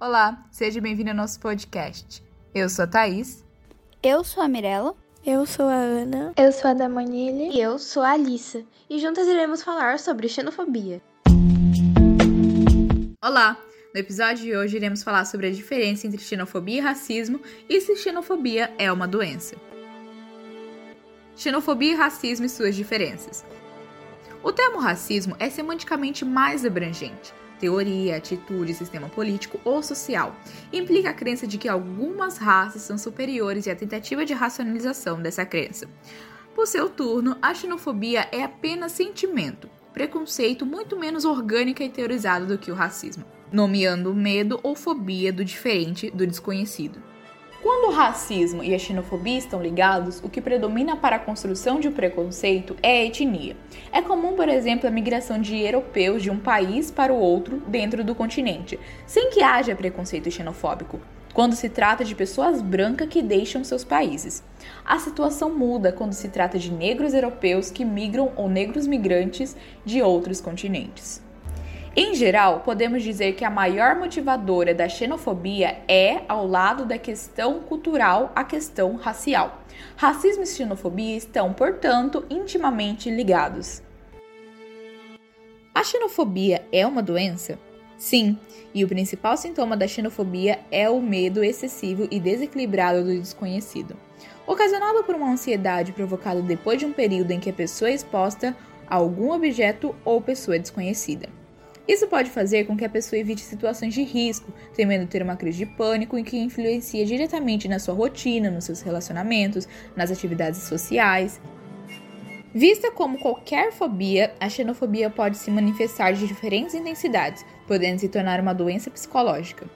Olá, seja bem-vindo ao nosso podcast. Eu sou a Thaís. Eu sou a Mirella. Eu sou a Ana. Eu sou a Damanile. E eu sou a Alissa. E juntas iremos falar sobre xenofobia. Olá! No episódio de hoje iremos falar sobre a diferença entre xenofobia e racismo e se xenofobia é uma doença. Xenofobia e racismo e suas diferenças. O termo racismo é semanticamente mais abrangente. Teoria, atitude, sistema político ou social. Implica a crença de que algumas raças são superiores e a tentativa de racionalização dessa crença. Por seu turno, a xenofobia é apenas sentimento, preconceito muito menos orgânico e teorizado do que o racismo, nomeando medo ou fobia do diferente, do desconhecido. O racismo e a xenofobia estão ligados, o que predomina para a construção de um preconceito é a etnia. É comum, por exemplo, a migração de europeus de um país para o outro dentro do continente, sem que haja preconceito xenofóbico. Quando se trata de pessoas brancas que deixam seus países. A situação muda quando se trata de negros europeus que migram ou negros migrantes de outros continentes. Em geral, podemos dizer que a maior motivadora da xenofobia é, ao lado da questão cultural, a questão racial. Racismo e xenofobia estão, portanto, intimamente ligados. A xenofobia é uma doença? Sim, e o principal sintoma da xenofobia é o medo excessivo e desequilibrado do desconhecido, ocasionado por uma ansiedade provocada depois de um período em que a pessoa é exposta a algum objeto ou pessoa desconhecida. Isso pode fazer com que a pessoa evite situações de risco, temendo ter uma crise de pânico e que influencia diretamente na sua rotina, nos seus relacionamentos, nas atividades sociais. Vista como qualquer fobia, a xenofobia pode se manifestar de diferentes intensidades, podendo se tornar uma doença psicológica.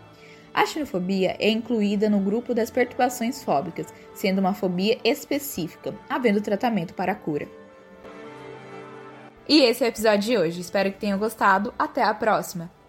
A xenofobia é incluída no grupo das perturbações fóbicas, sendo uma fobia específica, havendo tratamento para a cura. E esse é o episódio de hoje. Espero que tenham gostado. Até a próxima!